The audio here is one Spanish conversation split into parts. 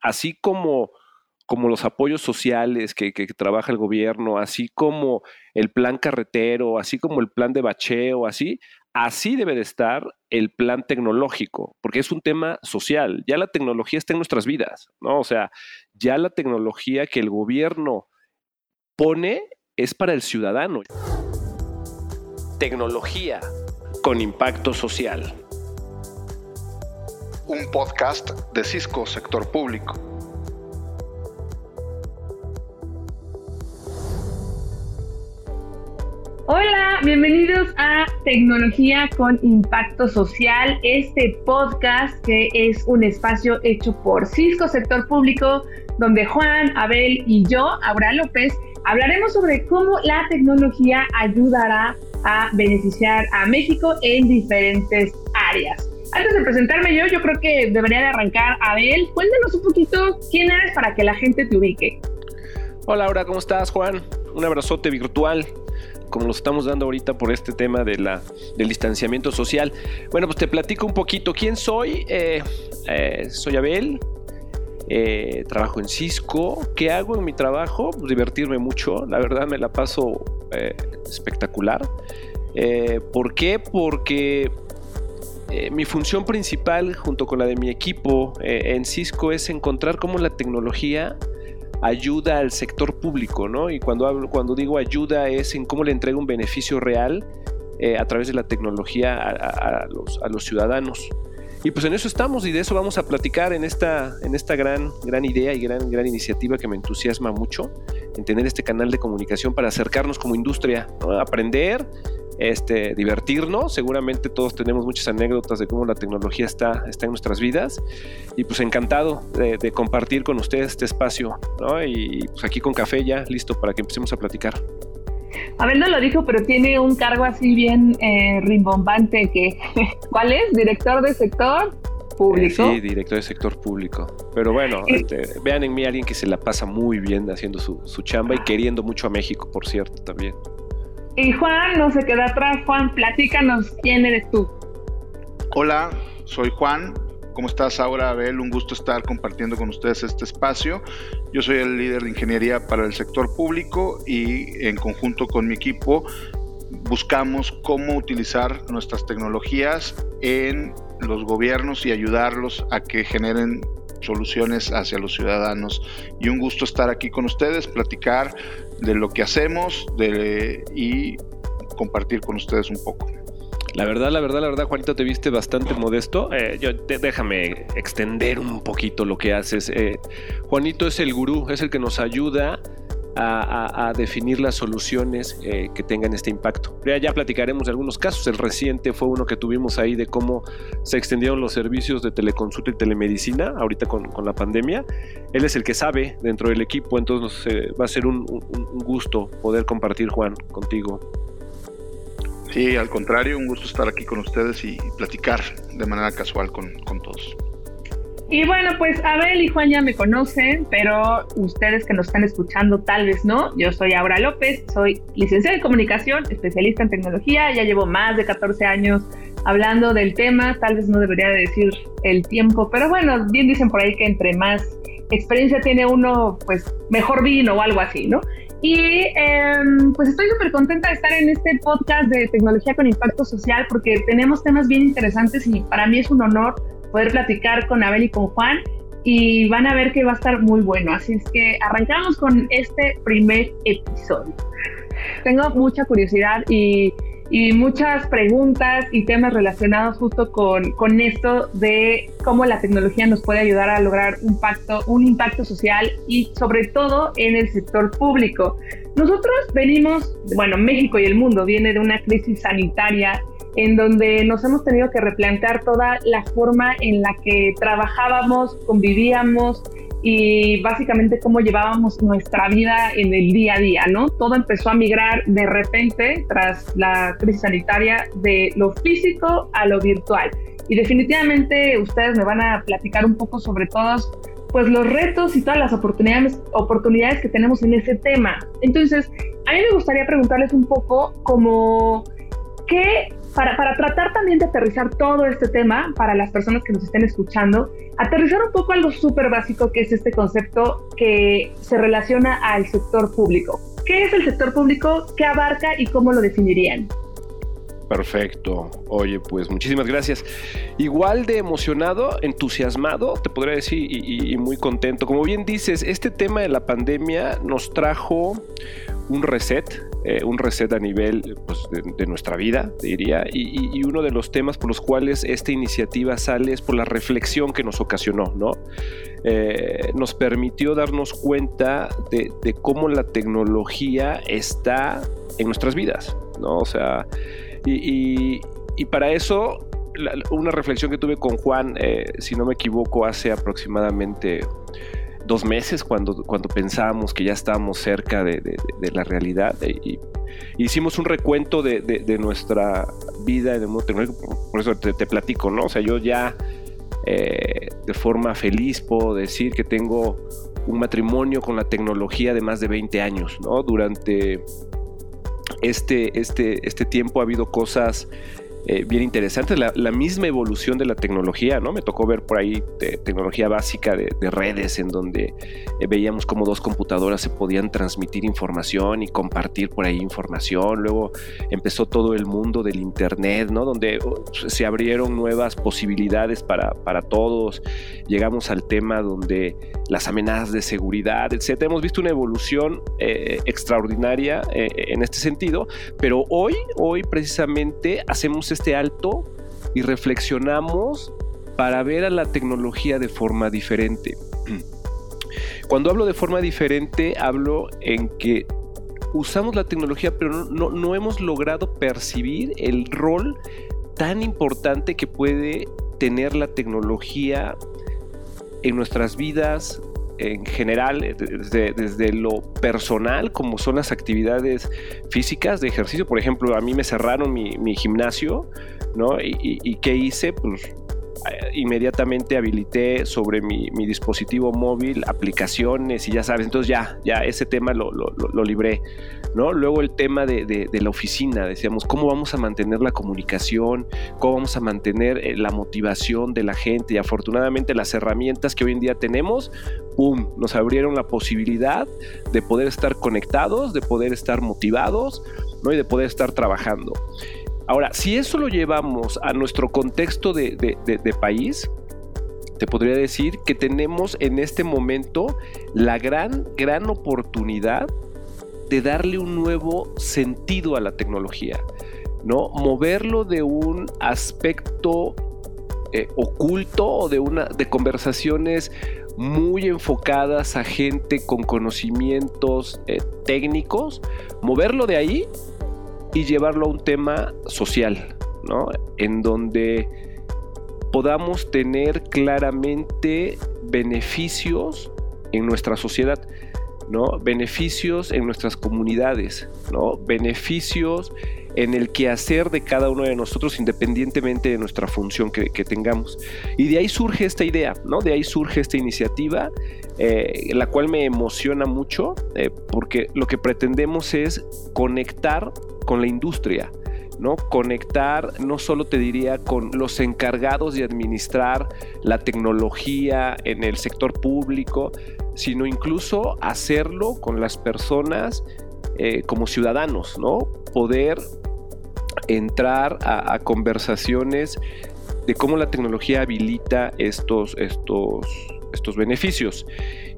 así como, como los apoyos sociales que, que, trabaja el gobierno, así como el plan carretero, así como el plan de bacheo, así, así debe de estar el plan tecnológico, porque es un tema social. Ya la tecnología está en nuestras vidas, ¿no? O sea, ya la tecnología que el gobierno pone es para el ciudadano. Tecnología con impacto social. Un podcast de Cisco Sector Público. Hola, bienvenidos a Tecnología con Impacto Social, este podcast que es un espacio hecho por Cisco Sector Público, donde Juan, Abel y yo, Aura López, hablaremos sobre cómo la tecnología ayudará a beneficiar a México en diferentes áreas. Antes de presentarme yo, yo creo que debería de arrancar Abel. Cuéntanos un poquito quién eres para que la gente te ubique. Hola, Aura, ¿cómo estás, Juan? Un abrazote virtual como lo estamos dando ahorita por este tema de la, del distanciamiento social. Bueno, pues te platico un poquito quién soy. Eh, eh, soy Abel, eh, trabajo en Cisco. ¿Qué hago en mi trabajo? Pues divertirme mucho. La verdad me la paso espectacular. ¿Por qué? Porque mi función principal junto con la de mi equipo en Cisco es encontrar cómo la tecnología ayuda al sector público, ¿no? Y cuando, hablo, cuando digo ayuda es en cómo le entrega un beneficio real a través de la tecnología a los ciudadanos. Y pues en eso estamos y de eso vamos a platicar en esta, en esta gran, gran idea y gran, gran iniciativa que me entusiasma mucho, en tener este canal de comunicación para acercarnos como industria, aprender, este, divertirnos. Seguramente todos tenemos muchas anécdotas de cómo la tecnología está, está en nuestras vidas. Y pues encantado de, compartir con ustedes este espacio. Y pues aquí con café ya, listo para que empecemos a platicar. Abel no lo dijo, pero tiene un cargo así bien eh, rimbombante que, ¿cuál es? Director de sector público. sí, director de sector público. Pero bueno, este, vean en mí a alguien que se la pasa muy bien haciendo su, su chamba y queriendo mucho a México, por cierto, también. Y Juan no se queda atrás. Juan, platícanos quién eres tú. Hola, soy Juan, ¿Cómo estás, Aura? Abel, un gusto estar compartiendo con ustedes este espacio. Yo soy el líder de ingeniería para el sector público y en conjunto con mi equipo buscamos cómo utilizar nuestras tecnologías en los gobiernos y ayudarlos a que generen soluciones hacia los ciudadanos. Y un gusto estar aquí con ustedes, platicar de lo que hacemos y compartir con ustedes un poco. La verdad, la verdad, la verdad, Juanito, te viste bastante modesto. Eh, yo, déjame extender un poquito lo que haces. Eh, Juanito es el gurú, es el que nos ayuda a, definir las soluciones eh, que tengan este impacto. Ya, ya platicaremos de algunos casos. El reciente fue uno que tuvimos ahí de cómo se extendieron los servicios de teleconsulta y telemedicina ahorita con, con la pandemia. Él es el que sabe dentro del equipo, entonces va a ser un gusto poder compartir, Juan, contigo. Sí, al contrario, un gusto estar aquí con ustedes y platicar de manera casual con, todos. Y bueno, pues Abel y Juan ya me conocen, pero ustedes que nos están escuchando tal vez no. Yo soy Aura López, soy licenciada en comunicación, especialista en tecnología, ya llevo más de 14 años hablando del tema, tal vez no debería decir el tiempo, pero bueno, bien dicen por ahí que entre más experiencia tiene uno, pues mejor vino o algo así, ¿no? Y em, pues estoy súper contenta de estar en este podcast de tecnología con impacto social porque tenemos temas bien interesantes y para mí es un honor poder platicar con Abel y con Juan y van a ver que va a estar muy bueno. Así es que arrancamos con este primer episodio. Tengo mucha curiosidad y y muchas preguntas y temas relacionados justo con, con, esto de cómo la tecnología nos puede ayudar a lograr un, pacto, un impacto social y sobre todo en el sector público. Nosotros venimos, bueno, México y el mundo viene de una crisis sanitaria en donde nos hemos tenido que replantear toda la forma en la que trabajábamos, convivíamos, y básicamente cómo llevábamos nuestra vida en el día a día, ¿no? Todo empezó a migrar de repente tras la crisis sanitaria de lo físico a lo virtual. Y definitivamente ustedes me van a platicar un poco sobre todos pues los retos y todas las oportunidades, oportunidades que tenemos en ese tema. Entonces, a mí me gustaría preguntarles un poco como qué para, para tratar también de aterrizar todo este tema para las personas que nos estén escuchando, aterrizar un poco algo súper básico que es este concepto que se relaciona al sector público. ¿Qué es el sector público? ¿Qué abarca y cómo lo definirían? Perfecto. Oye, pues muchísimas gracias. Igual de emocionado, entusiasmado, te podría decir, y, muy contento. Como bien dices, este tema de la pandemia nos trajo un reset, eh, un reset a nivel pues, de, nuestra vida, diría, y, uno de los temas por los cuales esta iniciativa sale es por la reflexión que nos ocasionó, ¿no? Eh, nos permitió darnos cuenta de, cómo la tecnología está en nuestras vidas, ¿no? O sea, y, para eso, una reflexión que tuve con Juan, eh, si no me equivoco, hace aproximadamente dos meses, cuando, cuando pensábamos que ya estábamos cerca de, la realidad. Eh, y, hicimos un recuento de, nuestra vida en el mundo tecnológico. Por eso te, platico, ¿no? O sea, yo ya eh, de forma feliz puedo decir que tengo un matrimonio con la tecnología de más de 20 años, ¿no? Durante este, este, este tiempo ha habido cosas eh, bien interesante, la, misma evolución de la tecnología, ¿no? Me tocó ver por ahí tecnología básica de, redes en donde eh, veíamos cómo dos computadoras se podían transmitir información y compartir por ahí información. Luego empezó todo el mundo del Internet, ¿no? Donde uh, se abrieron nuevas posibilidades para, para todos. Llegamos al tema donde las amenazas de seguridad, etcétera. Hemos visto una evolución eh, extraordinaria en este sentido, pero hoy, hoy precisamente hacemos este alto y reflexionamos para ver a la tecnología de forma diferente. Cuando hablo de forma diferente, hablo en que usamos la tecnología, pero no, no, hemos logrado percibir el rol tan importante que puede tener la tecnología en nuestras vidas, en general, desde, desde, lo personal, como son las actividades físicas de ejercicio. Por ejemplo, a mí me cerraron mi, gimnasio, ¿no? Y, y, ¿qué hice? Pues eh, inmediatamente habilité sobre mi, mi, dispositivo móvil aplicaciones y ya sabes, entonces ya, ya ese tema lo, lo, lo libré. ¿no? Luego el tema de, la oficina, decíamos, ¿cómo vamos a mantener la comunicación? ¿Cómo vamos a mantener eh, la motivación de la gente? Y afortunadamente las herramientas que hoy en día tenemos, ¡pum!, nos abrieron la posibilidad de poder estar conectados, de poder estar motivados, ¿no? Y de poder estar trabajando. Ahora, si eso lo llevamos a nuestro contexto de, país, te podría decir que tenemos en este momento la gran, gran oportunidad de darle un nuevo sentido a la tecnología, ¿no? Moverlo de un aspecto eh, oculto o de, una, de conversaciones muy enfocadas a gente con conocimientos eh, técnicos, moverlo de ahí y llevarlo a un tema social, ¿no? En donde podamos tener claramente beneficios en nuestra sociedad. ¿no? Beneficios en nuestras comunidades, ¿no? Beneficios en el quehacer de cada uno de nosotros independientemente de nuestra función que, tengamos. Y de ahí surge esta idea, ¿no? De ahí surge esta iniciativa, eh, la cual me emociona mucho, eh, porque lo que pretendemos es conectar con la industria, ¿no? Conectar, no solo te diría con los encargados de administrar la tecnología en el sector público, sino incluso hacerlo con las personas eh, como ciudadanos, ¿no? Poder entrar a, conversaciones de cómo la tecnología habilita estos, estos, estos beneficios.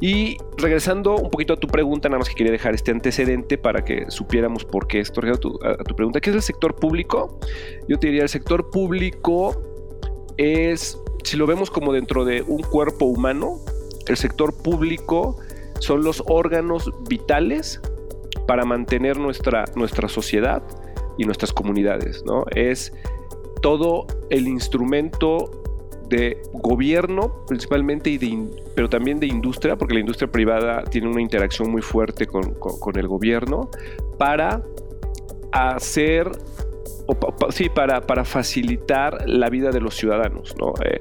Y regresando un poquito a tu pregunta, nada más que quería dejar este antecedente para que supiéramos por qué esto a tu, a tu pregunta. ¿Qué es el sector público? Yo te diría, el sector público es, si lo vemos como dentro de un cuerpo humano, el sector público son los órganos vitales para mantener nuestra, nuestra sociedad y nuestras comunidades, ¿no? Es todo el instrumento de gobierno principalmente, y de, pero también de industria, porque la industria privada tiene una interacción muy fuerte con, el gobierno, para hacer, sí, para, para facilitar la vida de los ciudadanos. ¿no? Eh,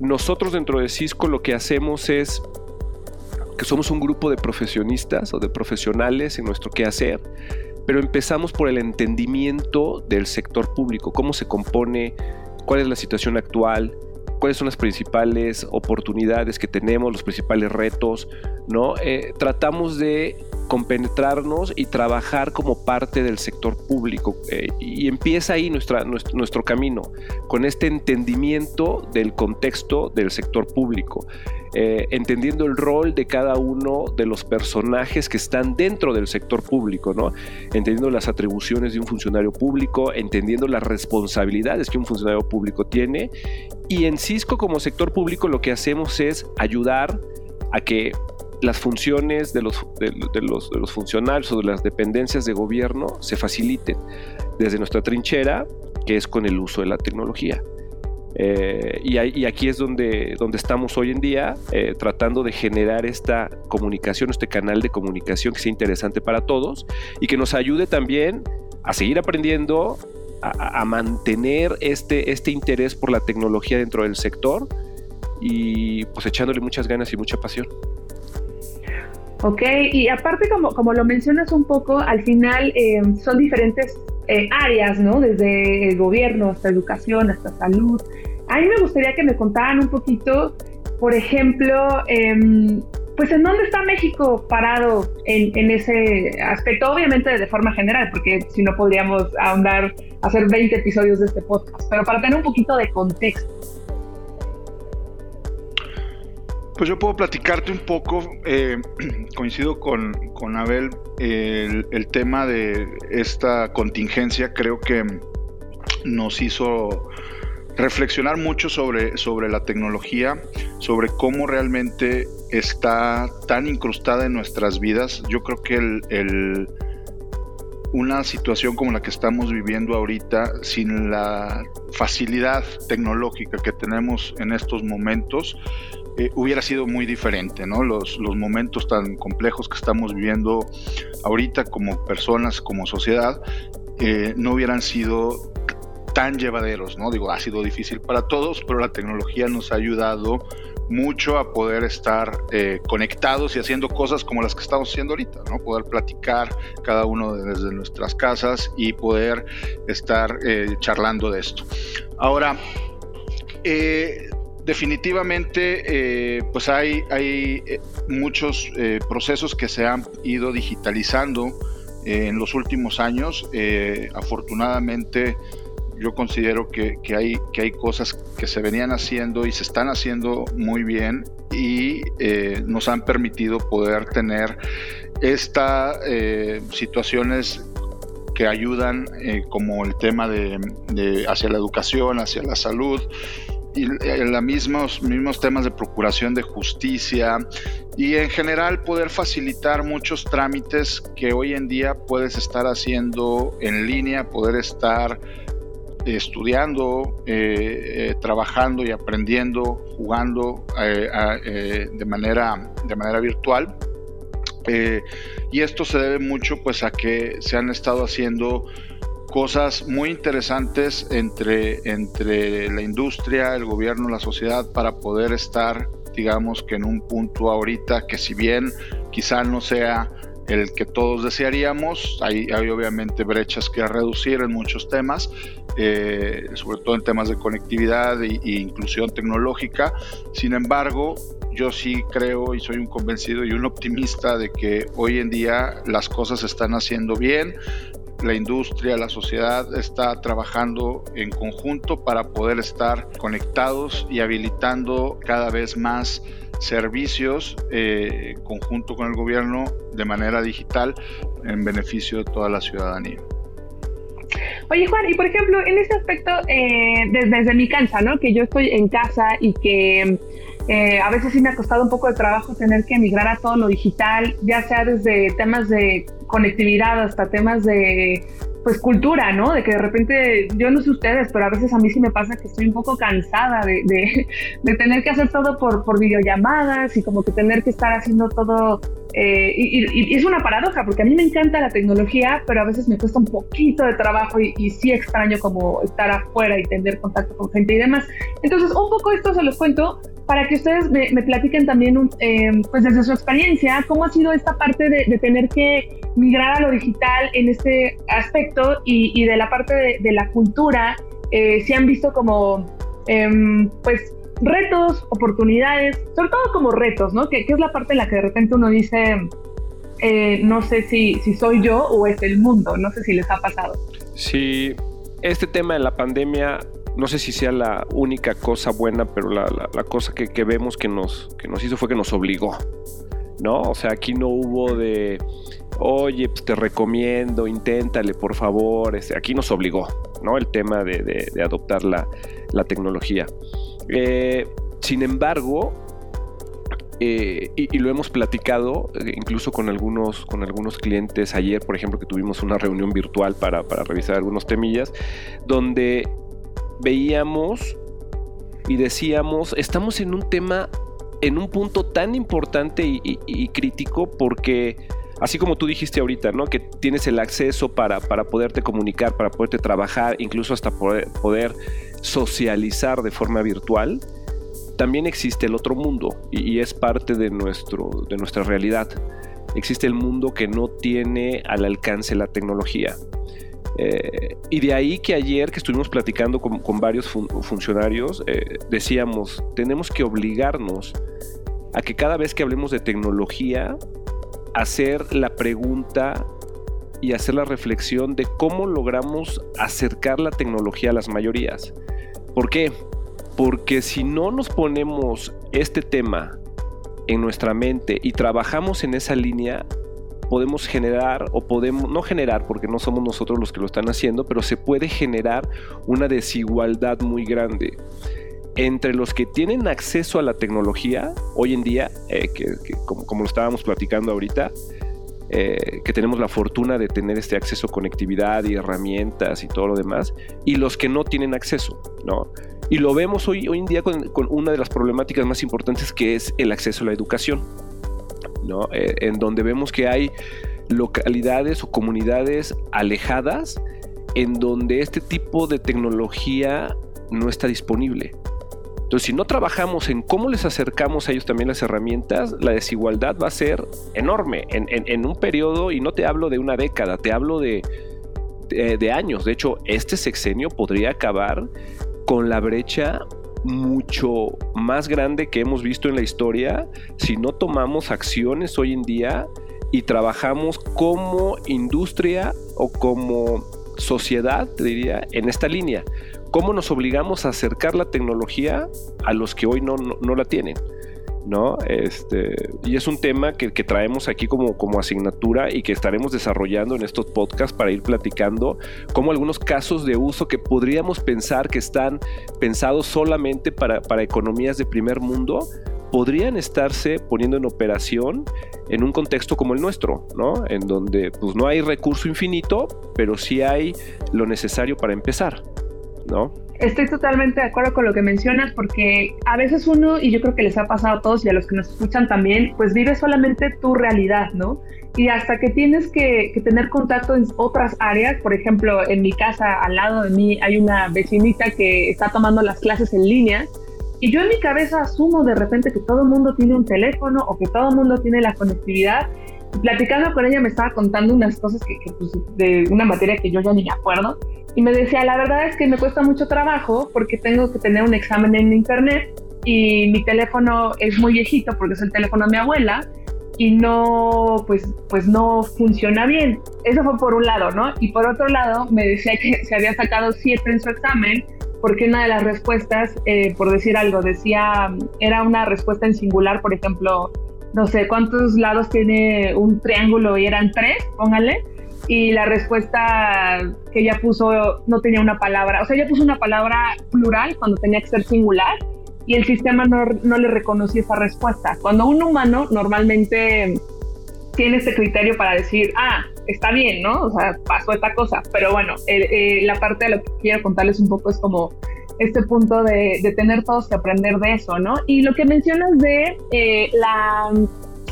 nosotros dentro de Cisco lo que hacemos es que somos un grupo de profesionistas o de profesionales en nuestro quehacer pero empezamos por el entendimiento del sector público, cómo se compone, cuál es la situación actual, cuáles son las principales oportunidades que tenemos, los principales retos, ¿no? Eh, tratamos de compenetrarnos y trabajar como parte del sector público. Eh, y empieza ahí nuestra, nuestro, camino, con este entendimiento del contexto del sector público. Eh, entendiendo el rol de cada uno de los personajes que están dentro del sector público, ¿no? entendiendo las atribuciones de un funcionario público, entendiendo las responsabilidades que un funcionario público tiene. Y en Cisco como sector público lo que hacemos es ayudar a que las funciones de los, de, de los funcionarios o de las dependencias de gobierno se faciliten desde nuestra trinchera, que es con el uso de la tecnología. Eh, y, aquí es donde, donde estamos hoy en día, eh, tratando de generar esta comunicación, este canal de comunicación que sea interesante para todos y que nos ayude también a seguir aprendiendo, a, mantener este, este interés por la tecnología dentro del sector y pues echándole muchas ganas y mucha pasión. Ok, y aparte como, como lo mencionas un poco, al final eh, son diferentes eh, áreas, ¿no? Desde el gobierno hasta educación, hasta salud. A mí me gustaría que me contaran un poquito, por ejemplo, em, pues en dónde está México parado en, ese aspecto, obviamente de forma general, porque si no podríamos ahondar, hacer 20 episodios de este podcast, pero para tener un poquito de contexto. Pues yo puedo platicarte un poco, eh, coincido con, con Abel, el, el, tema de esta contingencia creo que nos hizo reflexionar mucho sobre, sobre la tecnología, sobre cómo realmente está tan incrustada en nuestras vidas. Yo creo que el, una situación como la que estamos viviendo ahorita, sin la facilidad tecnológica que tenemos en estos momentos, eh, hubiera sido muy diferente, ¿no? Los, los momentos tan complejos que estamos viviendo ahorita como personas, como sociedad, eh, no hubieran sido llevaderos, ¿no? Digo, ha sido difícil para todos, pero la tecnología nos ha ayudado mucho a poder estar eh, conectados y haciendo cosas como las que estamos haciendo ahorita, ¿no? Poder platicar cada uno desde nuestras casas y poder estar charlando de esto. Ahora, eh, definitivamente, eh, pues hay, hay eh, muchos eh, procesos que se han ido digitalizando en los últimos años. afortunadamente, yo considero que, hay, que hay cosas que se venían haciendo y se están haciendo muy bien y nos han permitido poder tener estas situaciones que ayudan como el tema de, de, hacia la educación, hacia la salud, y eh, los mismos, mismos temas de procuración de justicia y en general poder facilitar muchos trámites que hoy en día puedes estar haciendo en línea, poder estar estudiando, eh, eh, trabajando y aprendiendo, jugando de, manera, de manera virtual. y esto se debe mucho pues a que se han estado haciendo cosas muy interesantes entre, entre la industria, el gobierno, la sociedad para poder estar, digamos que en un punto ahorita que si bien quizá no sea el que todos desearíamos, hay, hay obviamente brechas que reducir en muchos temas, eh, sobre todo en temas de conectividad e, e inclusión tecnológica. Sin embargo, yo sí creo y soy un convencido y un optimista de que hoy en día las cosas se están haciendo bien, la industria, la sociedad está trabajando en conjunto para poder estar conectados y habilitando cada vez más servicios eh, conjunto con el gobierno de manera digital en beneficio de toda la ciudadanía. Oye Juan, y por ejemplo, en este aspecto, eh, desde, mi cancha, ¿no? Que yo estoy en casa y que eh, a veces sí me ha costado un poco de trabajo tener que emigrar a todo lo digital, ya sea desde temas de conectividad hasta temas de pues cultura, ¿no? De que de repente, yo no sé ustedes, pero a veces a mí sí me pasa que estoy un poco cansada de, de, tener que hacer todo por, por videollamadas y como que tener que estar haciendo todo eh, y, es una paradoja, porque a mí me encanta la tecnología, pero a veces me cuesta un poquito de trabajo y, sí extraño como estar afuera y tener contacto con gente y demás. Entonces, un poco esto se los cuento para que ustedes me, platiquen también, eh, pues desde su experiencia, cómo ha sido esta parte de, tener que migrar a lo digital en este aspecto y, de la parte de, la cultura, eh, si han visto como, em, pues, retos, oportunidades, sobre todo como retos, ¿no? Que, es la parte en la que de repente uno dice, eh, no sé si, si soy yo o es el mundo, no sé si les ha pasado. Sí, este tema de la pandemia, no sé si sea la única cosa buena, pero la, cosa que, vemos que nos, que nos hizo fue que nos obligó, ¿no? O sea, aquí no hubo de, oye, pues te recomiendo, inténtale, por favor, este, aquí nos obligó, ¿no? El tema de, adoptar la, la tecnología. Eh, sin embargo, eh, y, lo hemos platicado eh, incluso con algunos, con algunos clientes ayer, por ejemplo, que tuvimos una reunión virtual para, revisar algunos temillas, donde veíamos y decíamos, estamos en un tema, en un punto tan importante y, crítico porque así como tú dijiste ahorita, ¿no? Que tienes el acceso para, para poderte comunicar, para poderte trabajar, incluso hasta poder socializar de forma virtual, también existe el otro mundo y, es parte de, nuestro, de nuestra realidad. Existe el mundo que no tiene al alcance la tecnología. Eh, y de ahí que ayer que estuvimos platicando con, varios funcionarios, eh, decíamos, tenemos que obligarnos a que cada vez que hablemos de tecnología, hacer la pregunta y hacer la reflexión de cómo logramos acercar la tecnología a las mayorías. ¿Por qué? Porque si no nos ponemos este tema en nuestra mente y trabajamos en esa línea, podemos generar o podemos no generar porque no somos nosotros los que lo están haciendo, pero se puede generar una desigualdad muy grande entre los que tienen acceso a la tecnología hoy en día, eh, que, como, como, lo estábamos platicando ahorita, eh, que tenemos la fortuna de tener este acceso a conectividad y herramientas y todo lo demás, y los que no tienen acceso, ¿no? Y lo vemos hoy, hoy en día con, una de las problemáticas más importantes que es el acceso a la educación, ¿no? Eh, en donde vemos que hay localidades o comunidades alejadas en donde este tipo de tecnología no está disponible. Entonces, si no trabajamos en cómo les acercamos a ellos también las herramientas, la desigualdad va a ser enorme en, un periodo, y no te hablo de una década, te hablo de, de, años. De hecho, este sexenio podría acabar con la brecha mucho más grande que hemos visto en la historia si no tomamos acciones hoy en día y trabajamos como industria o como sociedad, te diría, en esta línea cómo nos obligamos a acercar la tecnología a los que hoy no, la tienen. ¿no? Este, y es un tema que, traemos aquí como, como, asignatura y que estaremos desarrollando en estos podcasts para ir platicando como algunos casos de uso que podríamos pensar que están pensados solamente para, para economías de primer mundo, podrían estarse poniendo en operación en un contexto como el nuestro, ¿no? En donde pues no hay recurso infinito, pero sí hay lo necesario para empezar. Estoy totalmente de acuerdo con lo que mencionas porque a veces uno, y yo creo que les ha pasado a todos y a los que nos escuchan también, pues vive solamente tu realidad, ¿no? Y hasta que tienes que, tener contacto en otras áreas, por ejemplo, en mi casa al lado de mí hay una vecinita que está tomando las clases en línea y yo en mi cabeza asumo de repente que todo el mundo tiene un teléfono o que todo el mundo tiene la conectividad platicando con ella me estaba contando unas cosas que, pues, de una materia que yo ya ni me acuerdo y me decía, la verdad es que me cuesta mucho trabajo porque tengo que tener un examen en internet y mi teléfono es muy viejito porque es el teléfono de mi abuela y no, pues, pues no funciona bien. Eso fue por un lado, ¿no? Y por otro lado me decía que se había sacado siete en su examen porque una de las respuestas, eh, por decir algo, decía, era una respuesta en singular, por ejemplo, no sé cuántos lados tiene un triángulo y eran tres, póngale y la respuesta que ella puso no tenía una palabra, o sea, ella puso una palabra plural cuando tenía que ser singular y el sistema no, no le reconocía esa respuesta. Cuando un humano normalmente tiene ese criterio para decir, ah, está bien, ¿no? O sea, pasó esta cosa, pero bueno, eh, la parte de lo que quiero contarles un poco es como este punto de, de tener todos que aprender de eso, ¿no? Y lo que mencionas de eh, la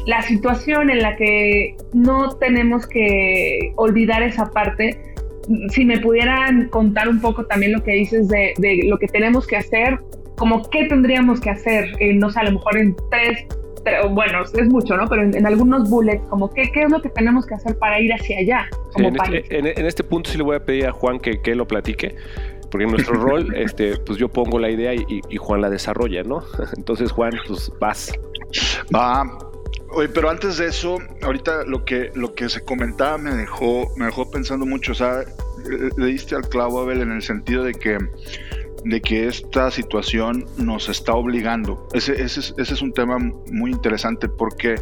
la situación en la que no tenemos que olvidar esa parte. Si me pudieran contar un poco también lo que dices de, lo que tenemos que hacer, como qué tendríamos que hacer, eh, no sé, a lo mejor en tres, bueno, es mucho, ¿no? Pero en, algunos bullets, como qué, qué es lo que tenemos que hacer para ir hacia allá como en, este, país. en, este punto sí le voy a pedir a Juan que, que lo platique, porque en nuestro rol, este, pues yo pongo la idea y, y, Juan la desarrolla, ¿no? Entonces, Juan, pues vas. Va, Oye, pero antes de eso, ahorita lo que, lo que se comentaba me dejó, me dejó pensando mucho. O sea, le diste al clavo, Abel, en el sentido de que, de que esta situación nos está obligando. Ese, ese, ese es un tema muy interesante porque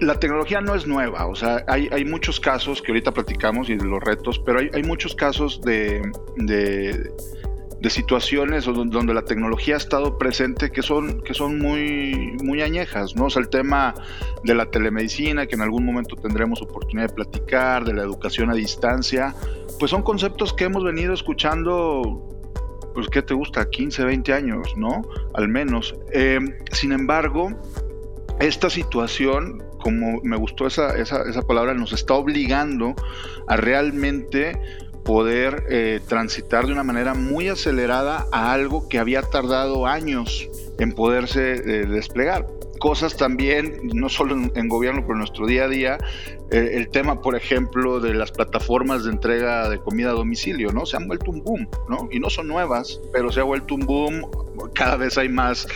la tecnología no es nueva, o sea, hay, hay, muchos casos que ahorita platicamos y de los retos, pero hay, hay muchos casos de, de de situaciones donde la tecnología ha estado presente que son, que son muy, muy añejas, ¿no? O sea, el tema de la telemedicina, que en algún momento tendremos oportunidad de platicar, de la educación a distancia, pues son conceptos que hemos venido escuchando, pues, ¿qué te gusta? 15, 20 años, ¿no? Al menos. Eh, sin embargo, esta situación, como me gustó esa, esa, esa palabra, nos está obligando a realmente poder eh, transitar de una manera muy acelerada a algo que había tardado años en poderse eh, desplegar. Cosas también, no solo en, gobierno, pero en nuestro día a día, eh, el tema, por ejemplo, de las plataformas de entrega de comida a domicilio, ¿no? Se han vuelto un boom, ¿no? Y no son nuevas, pero se ha vuelto un boom cada vez hay más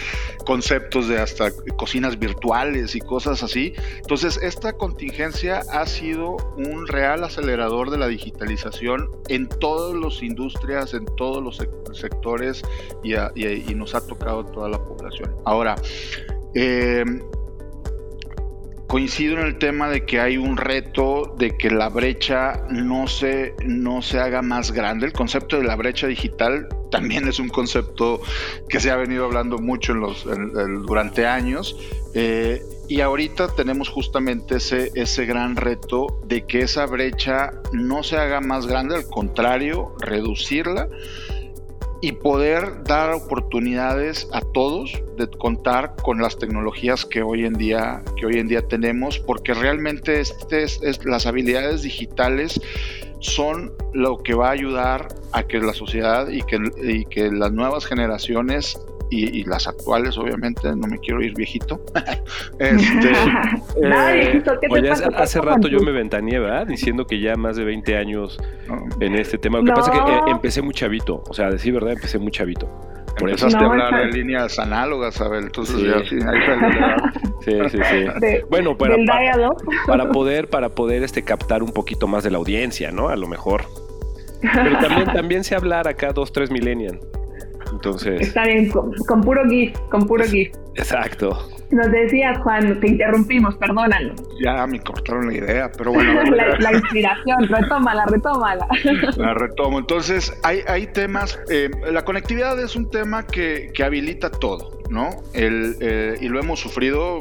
conceptos de hasta cocinas virtuales y cosas así. Entonces, esta contingencia ha sido un real acelerador de la digitalización en todas las industrias, en todos los sectores y, nos ha tocado a toda la población. Ahora, eh, coincido en el tema de que hay un reto de que la brecha no se, no se haga más grande. El concepto de la brecha digital también es un concepto que se ha venido hablando mucho durante años. Eh, y ahorita tenemos justamente ese, ese gran reto de que esa brecha no se haga más grande, al contrario, reducirla y poder dar oportunidades a todos de contar con las tecnologías que hoy en día que hoy en día tenemos porque realmente este es, las habilidades digitales son lo que va a ayudar a que la sociedad y que, y que las nuevas generaciones y, las actuales, obviamente, no me quiero ir viejito. este, eh, hace, rato yo me ventaneé, ¿verdad? Diciendo que ya más de 20 años en este tema. Lo que pasa es que eh, empecé muy chavito, o sea, decir verdad, empecé muy chavito. Por Empezaste eso. a hablar de líneas análogas, ¿sabes? Entonces sí. ya sí, ahí Sí, sí, sí. bueno, para, para, poder, para poder este, captar un poquito más de la audiencia, ¿no? A lo mejor. Pero también, también sé hablar acá dos, tres millennials. Entonces. Está bien, con, puro GIF, con puro GIF. Exacto. Nos decías, Juan, te interrumpimos, perdónalo. Ya me cortaron la idea, pero bueno. la, inspiración, retómala, retómala. La retomo. Entonces, hay, hay temas, eh, la conectividad es un tema que, que habilita todo, ¿no? El, eh, y lo hemos sufrido,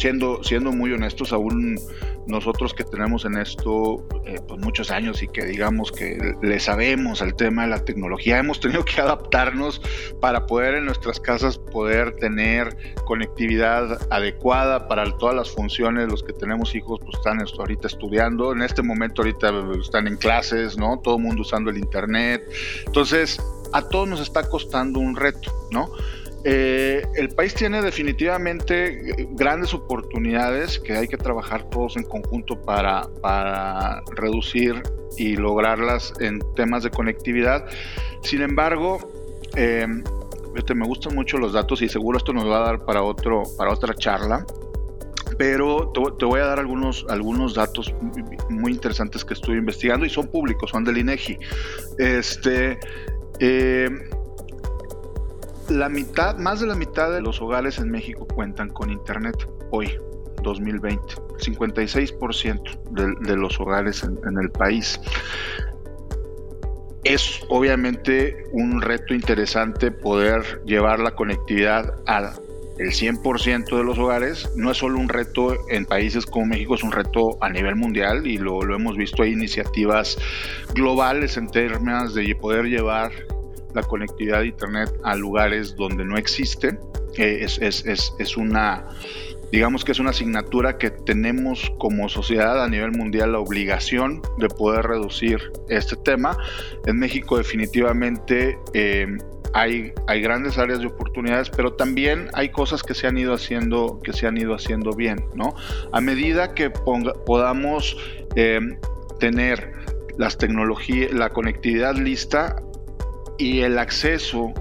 siendo, siendo muy honestos, aún nosotros que tenemos en esto eh, pues muchos años y que digamos que le sabemos al tema de la tecnología, hemos tenido que adaptarnos para poder en nuestras casas poder tener conectividad adecuada para todas las funciones. Los que tenemos hijos pues están esto, ahorita estudiando, en este momento ahorita están en clases, ¿no? Todo el mundo usando el internet. Entonces, a todos nos está costando un reto, ¿no? Eh, el país tiene definitivamente grandes oportunidades que hay que trabajar todos en conjunto para, para reducir y lograrlas en temas de conectividad. Sin embargo, eh, me gustan mucho los datos y seguro esto nos va a dar para, otro, para otra charla pero te, voy a dar algunos, algunos datos muy interesantes que estoy investigando y son públicos, son del INEGI. Este, eh, la mitad, más de la mitad de los hogares en México cuentan con internet hoy, 2020. 56% de, los hogares en, el país. Es obviamente un reto interesante poder llevar la conectividad al el 100% de los hogares. No es solo un reto en países como México, es un reto a nivel mundial y lo, lo hemos visto. Hay iniciativas globales en términos de poder llevar la conectividad de Internet a lugares donde no existe. es, es, es, es, una, digamos que es una asignatura que tenemos como sociedad a nivel mundial la obligación de poder reducir este tema. En México definitivamente eh, hay, hay, grandes áreas de oportunidades, pero también hay cosas que se han ido haciendo, que se han ido haciendo bien, ¿no? A medida que podamos eh, tener las tecnologías, la conectividad lista y el acceso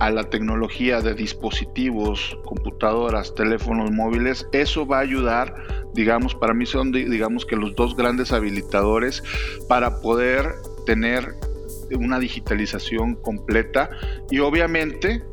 a la tecnología de dispositivos, computadoras, teléfonos móviles, eso va a ayudar, digamos, para mí son, digamos, que los dos grandes habilitadores para poder tener una digitalización completa y obviamente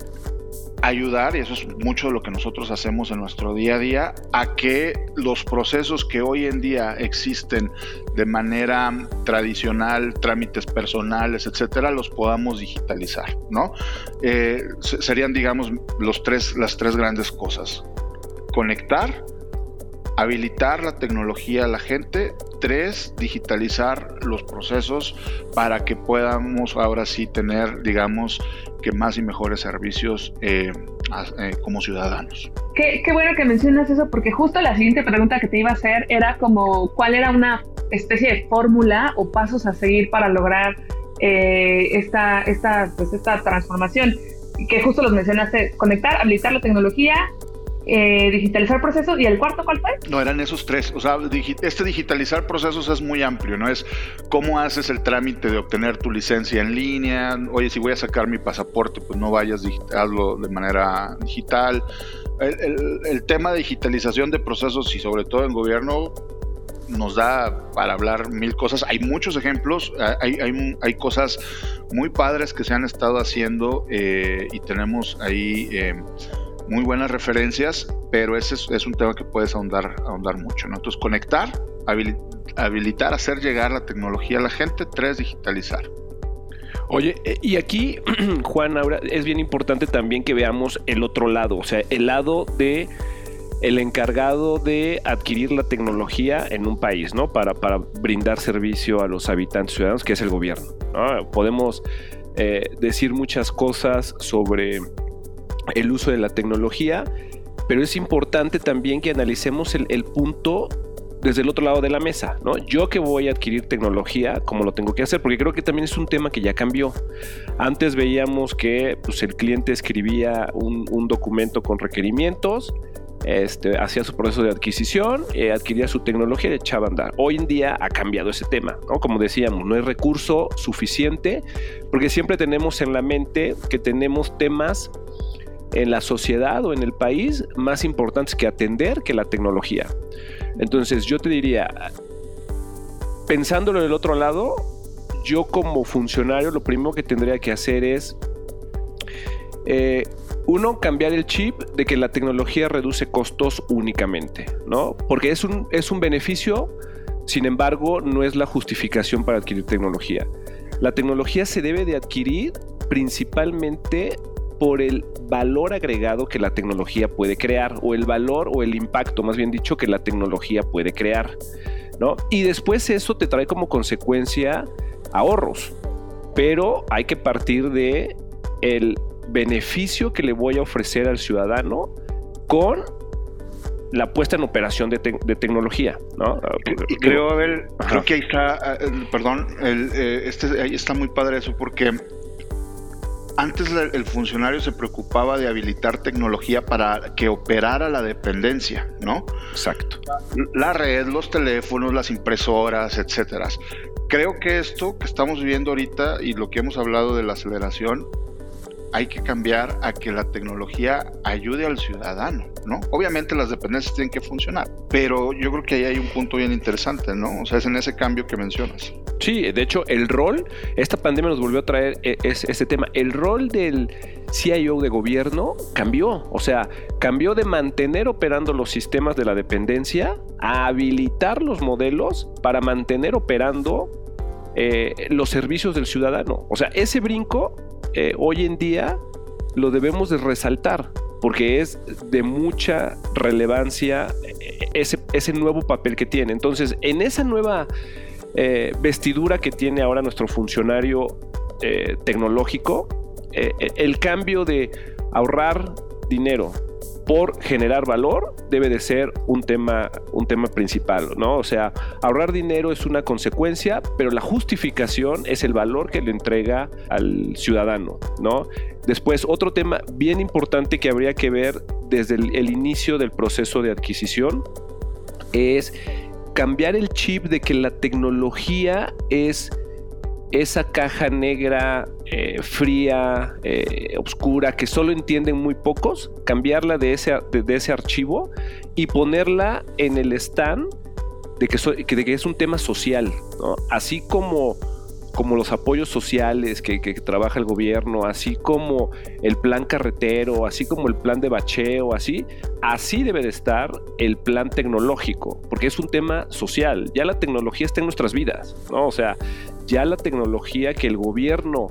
ayudar, y eso es mucho de lo que nosotros hacemos en nuestro día a día, a que los procesos que hoy en día existen de manera tradicional, trámites personales, etcétera, los podamos digitalizar, ¿no? Eh, serían, digamos, los tres, las tres grandes cosas. Conectar, habilitar la tecnología a la gente. Tres, digitalizar los procesos para que podamos ahora sí tener, digamos, que más y mejores servicios eh, eh, como ciudadanos. Qué, qué, bueno que mencionas eso, porque justo la siguiente pregunta que te iba a hacer era como, ¿cuál era una especie de fórmula o pasos a seguir para lograr eh, esta, esta, pues esta transformación? Que justo los mencionaste, conectar, habilitar la tecnología, eh, digitalizar procesos y el cuarto cuál fue? No, eran esos tres. O sea, este digitalizar procesos es muy amplio, ¿no? Es cómo haces el trámite de obtener tu licencia en línea. Oye, si voy a sacar mi pasaporte, pues no vayas, hazlo de manera digital. El, tema de digitalización de procesos y sobre todo en gobierno nos da para hablar mil cosas. Hay muchos ejemplos, hay, hay, cosas muy padres que se han estado haciendo eh, y tenemos ahí... Eh, muy buenas referencias, pero ese es, un tema que puedes ahondar, ahondar mucho. ¿no? Entonces, conectar, habilitar, hacer llegar la tecnología a la gente. Tres, digitalizar. Oye, eh, y aquí, Juan, ahora es bien importante también que veamos el otro lado, o sea, el lado de el encargado de adquirir la tecnología en un país, ¿no? Para, para brindar servicio a los habitantes ciudadanos, que es el gobierno. Podemos eh, decir muchas cosas sobre el uso de la tecnología, pero es importante también que analicemos el, punto desde el otro lado de la mesa, ¿no? Yo que voy a adquirir tecnología, como lo tengo que hacer, porque creo que también es un tema que ya cambió. Antes veíamos que pues, el cliente escribía un, documento con requerimientos, este, hacía su proceso de adquisición, eh, adquiría su tecnología y echaba a andar. Hoy en día ha cambiado ese tema, ¿no? Como decíamos, no hay recurso suficiente, porque siempre tenemos en la mente que tenemos temas en la sociedad o en el país más importantes que atender que la tecnología. Entonces yo te diría, pensándolo del otro lado, yo como funcionario lo primero que tendría que hacer es, eh, uno, cambiar el chip de que la tecnología reduce costos únicamente, ¿no? Porque es un, es un beneficio, sin embargo, no es la justificación para adquirir tecnología. La tecnología se debe de adquirir principalmente por el valor agregado que la tecnología puede crear o el valor o el impacto, más bien dicho, que la tecnología puede crear, ¿no? Y después eso te trae como consecuencia ahorros, pero hay que partir de el beneficio que le voy a ofrecer al ciudadano con la puesta en operación de, tecnología, ¿no? Y, creo, Abel, creo que ahí está, eh, perdón, eh, este, ahí está muy padre eso, porque antes el funcionario se preocupaba de habilitar tecnología para que operara la dependencia, ¿no? Exacto. La red, los teléfonos, las impresoras, etcétera. Creo que esto que estamos viviendo ahorita y lo que hemos hablado de la aceleración hay que cambiar a que la tecnología ayude al ciudadano, ¿no? Obviamente las dependencias tienen que funcionar, pero yo creo que ahí hay un punto bien interesante, ¿no? O sea, es en ese cambio que mencionas. Sí, de hecho, el rol, esta pandemia nos volvió a traer e, ese tema, el rol del CIO de gobierno cambió, o sea, cambió de mantener operando los sistemas de la dependencia a habilitar los modelos para mantener operando eh, los servicios del ciudadano. O sea, ese brinco eh, hoy en día lo debemos de resaltar porque es de mucha relevancia eh, ese, ese nuevo papel que tiene. Entonces, en esa nueva eh, vestidura que tiene ahora nuestro funcionario tecnológico, el cambio de ahorrar dinero por generar valor debe de ser un tema, un tema principal, ¿no? O sea, ahorrar dinero es una consecuencia, pero la justificación es el valor que le entrega al ciudadano, ¿no? Después, otro tema bien importante que habría que ver desde el inicio del proceso de adquisición es cambiar el chip de que la tecnología es esa caja negra, eh, fría, eh, oscura, que solo entienden muy pocos, cambiarla de ese, de, ese archivo y ponerla en el stand de que, de que es un tema social, Así como como los apoyos sociales que, trabaja el gobierno, así como el plan carretero, así como el plan de bacheo, así, así debe de estar el plan tecnológico, porque es un tema social. Ya la tecnología está en nuestras vidas, ¿no? O sea, ya la tecnología que el gobierno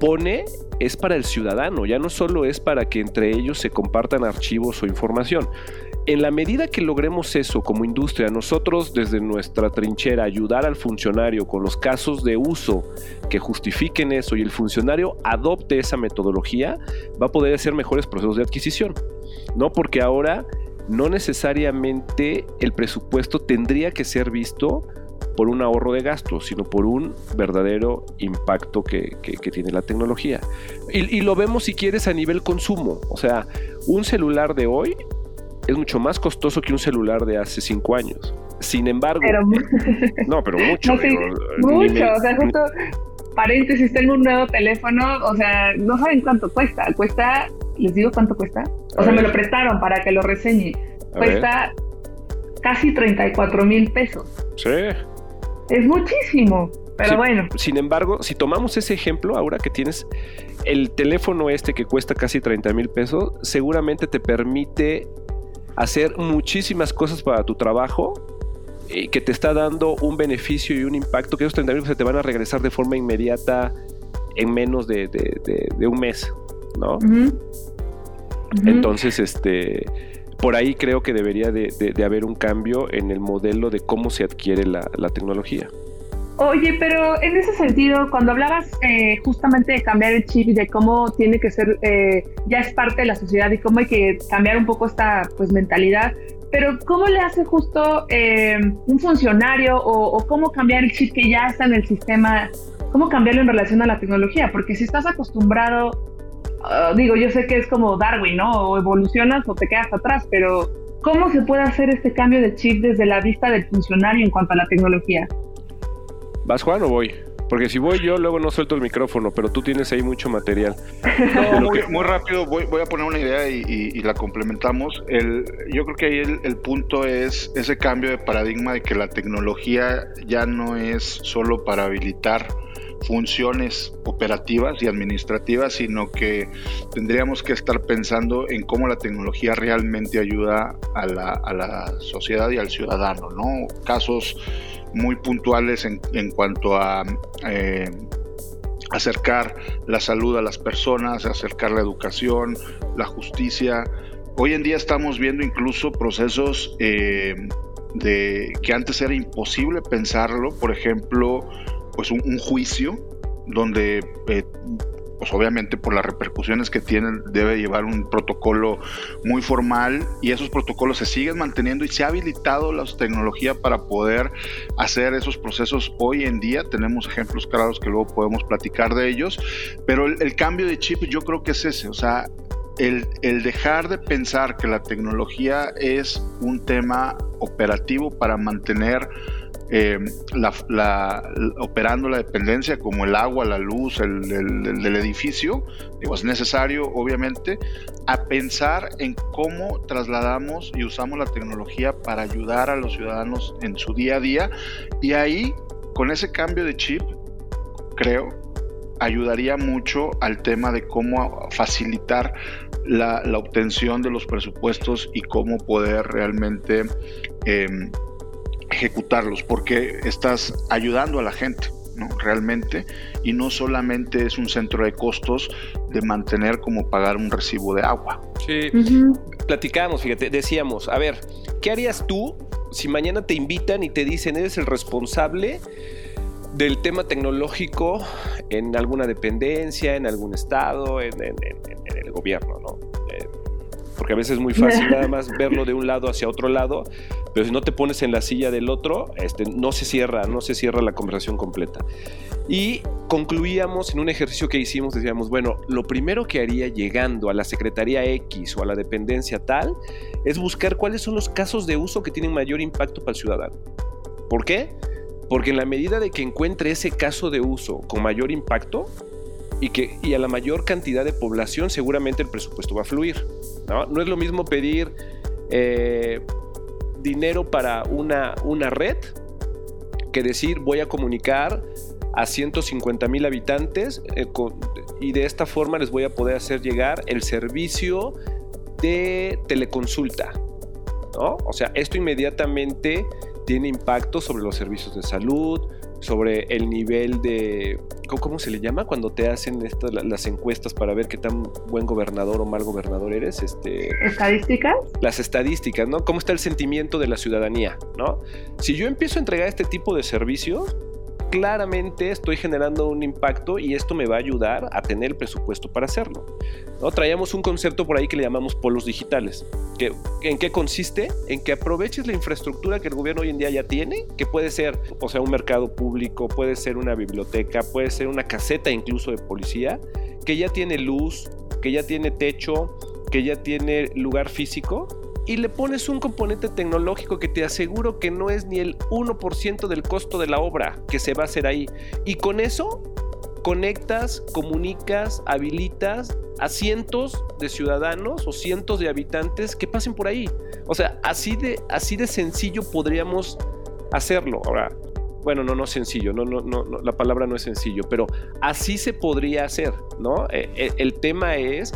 pone es para el ciudadano, ya no solo es para que entre ellos se compartan archivos o información en la medida que logremos eso como industria, nosotros desde nuestra trinchera ayudar al funcionario con los casos de uso que justifiquen eso y el funcionario adopte esa metodología, va a poder hacer mejores procesos de adquisición. No porque ahora no necesariamente el presupuesto tendría que ser visto por un ahorro de gastos, sino por un verdadero impacto que, tiene la tecnología. Y, lo vemos si quieres a nivel consumo. O sea, un celular de hoy es mucho más costoso que un celular de hace cinco años. Sin embargo, no, pero mucho. mucho, o sea, justo paréntesis, tengo un nuevo teléfono, o sea, no saben cuánto cuesta. Cuesta, les digo cuánto cuesta. O sea, me lo prestaron para que lo reseñe. cuesta casi 34 mil pesos. Sí. Es muchísimo. Pero bueno. Sin embargo, si tomamos ese ejemplo, ahora que tienes el teléfono este que cuesta casi 30 mil pesos, seguramente te permite hacer muchísimas cosas para tu trabajo y que te está dando un beneficio y un impacto que esos 30 mil se te van a regresar de forma inmediata en menos de, un mes, ¿no? Entonces, este, por ahí creo que debería de, haber un cambio en el modelo de cómo se adquiere la tecnología. Oye, pero en ese sentido, cuando hablabas eh, justamente de cambiar el chip y de cómo tiene que ser, eh, ya es parte de la sociedad y cómo hay que cambiar un poco esta pues mentalidad, pero ¿cómo le hace justo eh, un funcionario o, cómo cambiar el chip que ya está en el sistema? ¿Cómo cambiarlo en relación a la tecnología? Porque si estás acostumbrado, ah, digo, yo sé que es como Darwin, ¿no? O evolucionas o te quedas atrás, pero ¿cómo se puede hacer este cambio de chip desde la vista del funcionario en cuanto a la tecnología? ¿Vas Juan o voy? Porque si voy yo, luego no suelto el micrófono, pero tú tienes ahí mucho material. No, muy, rápido, voy, a poner una idea y, la complementamos. El, yo creo que ahí el, punto es ese cambio de paradigma de que la tecnología ya no es solo para habilitar funciones operativas y administrativas, sino que tendríamos que estar pensando en cómo la tecnología realmente ayuda a la, a la sociedad y al ciudadano, ¿no? Casos muy puntuales en, cuanto a eh, acercar la salud a las personas, acercar la educación, la justicia. Hoy en día estamos viendo incluso procesos eh, de que antes era imposible pensarlo, por ejemplo, pues un, juicio donde eh, pues obviamente por las repercusiones que tienen debe llevar un protocolo muy formal y esos protocolos se siguen manteniendo y se ha habilitado la tecnología para poder hacer esos procesos hoy en día. Tenemos ejemplos claros que luego podemos platicar de ellos, pero el, cambio de chip yo creo que es ese, o sea, el, el, dejar de pensar que la tecnología es un tema operativo para mantener eh, operando la dependencia como el agua, la luz, el, edificio, digo, es necesario obviamente a pensar en cómo trasladamos y usamos la tecnología para ayudar a los ciudadanos en su día a día. Y ahí con ese cambio de chip creo ayudaría mucho al tema de cómo facilitar la, obtención de los presupuestos y cómo poder realmente eh, ejecutarlos porque estás ayudando a la gente. ¿no? realmente y no solamente es un centro de costos de mantener como pagar un recibo de agua. Sí, platicamos, fíjate, decíamos, a ver, ¿qué harías tú si mañana te invitan y te dicen eres el responsable del tema tecnológico en alguna dependencia, en algún estado, en, el gobierno, ¿no? Porque a veces es muy fácil nada más verlo de un lado hacia otro lado, pero si no te pones en la silla del otro, este, no se cierra, no se cierra la conversación completa. Y concluíamos en un ejercicio que hicimos, decíamos, bueno, lo primero que haría llegando a la Secretaría X o a la dependencia tal es buscar cuáles son los casos de uso que tienen mayor impacto para el ciudadano. ¿Por qué? Porque en la medida de que encuentre ese caso de uso con mayor impacto, y, que, y a la mayor cantidad de población seguramente el presupuesto va a fluir. No, es lo mismo pedir eh, dinero para una, una red que decir voy a comunicar a 150 mil habitantes eh, y de esta forma les voy a poder hacer llegar el servicio de teleconsulta. ¿no? O sea, esto inmediatamente tiene impacto sobre los servicios de salud, sobre el nivel de, ¿cómo se le llama? Cuando te hacen estas, las encuestas para ver qué tan buen gobernador o mal gobernador eres. Este, ¿Estadísticas? Las estadísticas, ¿no? ¿Cómo está el sentimiento de la ciudadanía, ¿no? Si yo empiezo a entregar este tipo de servicios, claramente estoy generando un impacto y esto me va a ayudar a tener el presupuesto para hacerlo. ¿no? Traíamos un concepto por ahí que le llamamos polos digitales. Que, ¿En qué consiste? En que aproveches la infraestructura que el gobierno hoy en día ya tiene, que puede ser, o sea, un mercado público, puede ser una biblioteca, puede ser una caseta incluso de policía, que ya tiene luz, que ya tiene techo, que ya tiene lugar físico y le pones un componente tecnológico que te aseguro que no es ni el 1% del costo de la obra que se va a hacer ahí. Y con eso conectas, comunicas, habilitas a cientos de ciudadanos o cientos de habitantes que pasen por ahí. O sea, así de, así de sencillo podríamos hacerlo. Ahora, bueno, no, no sencillo, no, no, no, la palabra no es sencillo, pero así se podría hacer, ¿no? Eh, eh, el tema es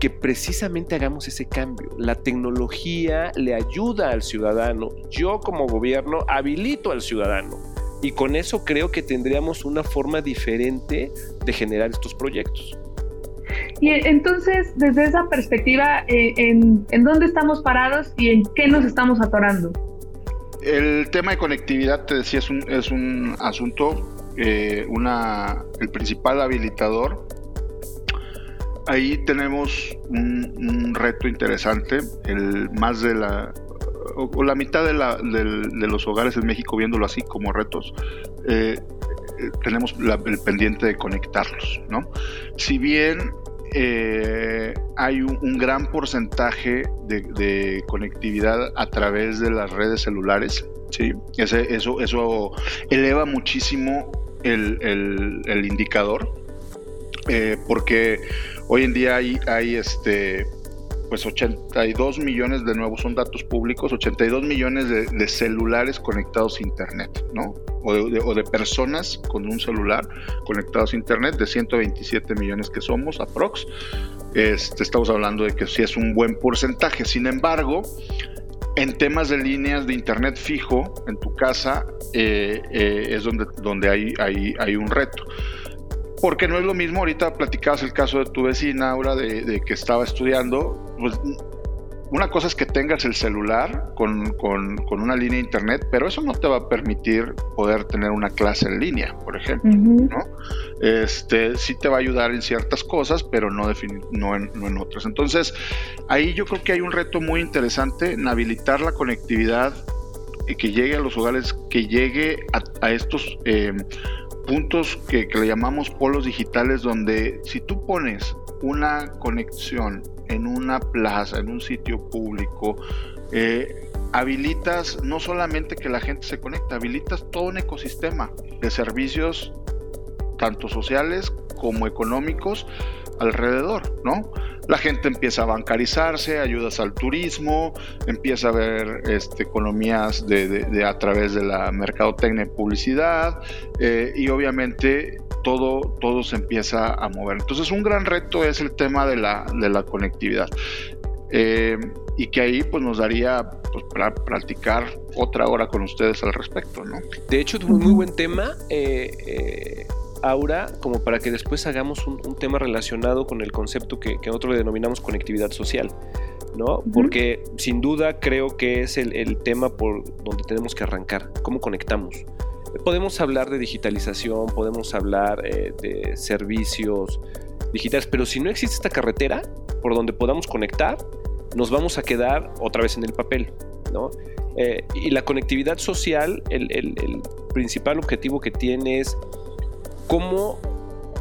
que precisamente hagamos ese cambio. La tecnología le ayuda al ciudadano. Yo como gobierno habilito al ciudadano. Y con eso creo que tendríamos una forma diferente de generar estos proyectos. Y entonces, desde esa perspectiva, eh, ¿en, dónde estamos parados y en qué nos estamos atorando? El tema de conectividad, te decía, es un, es un asunto, eh, una, el principal habilitador ahí tenemos un, reto interesante. El más de la o, la mitad de, los hogares en México viéndolo así como retos. Eh, eh, tenemos el pendiente de conectarlos, ¿no? Si bien eh, hay un, gran porcentaje de, conectividad a través de las redes celulares, ¿sí? eso, eso eleva muchísimo el indicador, porque Hoy en día hay, este, pues 82 millones de nuevos, son datos públicos, 82 millones de, celulares conectados a Internet, ¿no? O de, personas con un celular conectados a Internet, de 127 millones que somos, aprox. Este, estamos hablando de que sí es un buen porcentaje. Sin embargo, en temas de líneas de Internet fijo en tu casa eh, eh, es donde, donde hay, hay, hay un reto porque no es lo mismo, ahorita platicabas el caso de tu vecina, ahora de, que estaba estudiando, pues una cosa es que tengas el celular con, una línea de internet, pero eso no te va a permitir poder tener una clase en línea, por ejemplo, ¿no? Este, sí te va a ayudar en ciertas cosas, pero no, no, en, no en otras. Entonces, ahí yo creo que hay un reto muy interesante en habilitar la conectividad y que llegue a los hogares, que llegue a, estos... Eh, puntos que, le llamamos polos digitales donde si tú pones una conexión en una plaza, en un sitio público, eh, habilitas no solamente que la gente se conecte, habilitas todo un ecosistema de servicios, tanto sociales como económicos, alrededor, ¿no? La gente empieza a bancarizarse, ayudas al turismo, empieza a ver este, economías de, a través de la mercadotecnia y publicidad, eh, y obviamente todo, todo se empieza a mover. Entonces un gran reto es el tema de la, de la conectividad. Eh, y que ahí pues nos daría pues, para practicar otra hora con ustedes al respecto, ¿no? De hecho, es un muy buen tema. Eh, Aura como para que después hagamos un, tema relacionado con el concepto que, nosotros le denominamos conectividad social, ¿no? Porque sin duda creo que es el, tema por donde tenemos que arrancar, cómo conectamos. Podemos hablar de digitalización, podemos hablar eh, de servicios digitales, pero si no existe esta carretera por donde podamos conectar, nos vamos a quedar otra vez en el papel, ¿no? Eh, y la conectividad social, el, el, principal objetivo que tiene es cómo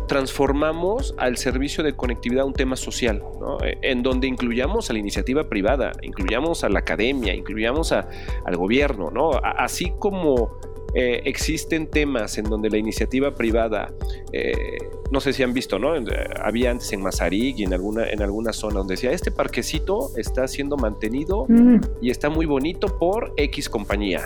transformamos al servicio de conectividad un tema social, ¿no? Eh, en donde incluyamos a la iniciativa privada, incluyamos a la academia, incluyamos al gobierno, ¿no? así como eh, existen temas en donde la iniciativa privada, eh, no sé si han visto, ¿no? Había antes en Mazarik y en alguna, en alguna zona donde decía, este parquecito está siendo mantenido mm. y está muy bonito por X compañía,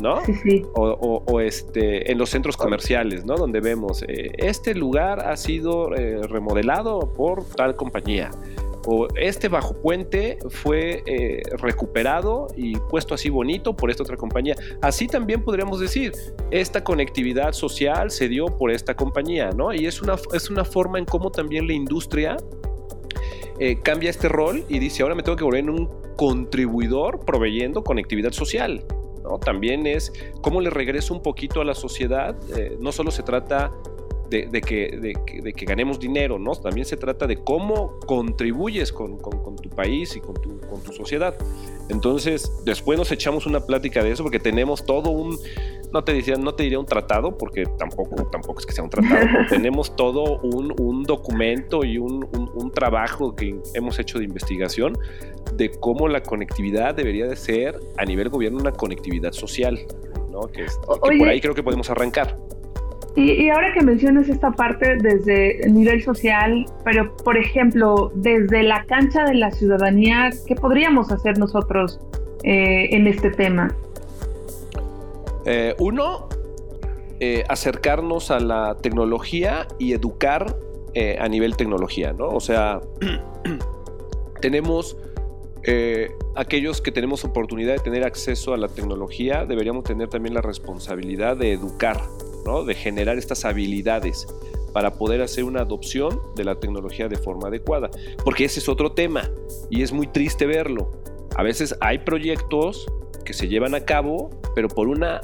¿no? Sí, sí. O, este, en los centros comerciales, ¿no? Donde vemos, eh, este lugar ha sido remodelado por tal compañía este bajo puente fue eh, recuperado y puesto así bonito por esta otra compañía. Así también podríamos decir, esta conectividad social se dio por esta compañía, ¿no? Y es una, es una forma en cómo también la industria eh, cambia este rol y dice, ahora me tengo que volver en un contribuidor proveyendo conectividad social. ¿no? También es cómo le regreso un poquito a la sociedad. Eh, no solo se trata de, que, ganemos dinero, ¿no? También se trata de cómo contribuyes con, tu país y con tu, sociedad. Entonces, después nos echamos una plática de eso porque tenemos todo un, no te diría, no te diría un tratado, porque tampoco, tampoco es que sea un tratado, tenemos todo un, documento y un, trabajo que hemos hecho de investigación de cómo la conectividad debería de ser a nivel gobierno una conectividad social, ¿no? que por ahí creo que podemos arrancar. Y, ahora que mencionas esta parte desde el nivel social, pero por ejemplo, desde la cancha de la ciudadanía, ¿qué podríamos hacer nosotros eh, en este tema? Eh, uno, eh, acercarnos a la tecnología y educar a nivel tecnología, ¿no? O sea, tenemos aquellos que tenemos oportunidad de tener acceso a la tecnología, deberíamos tener también la responsabilidad de educar de generar estas habilidades para poder hacer una adopción de la tecnología de forma adecuada. Porque ese es otro tema y es muy triste verlo. A veces hay proyectos que se llevan a cabo, pero por una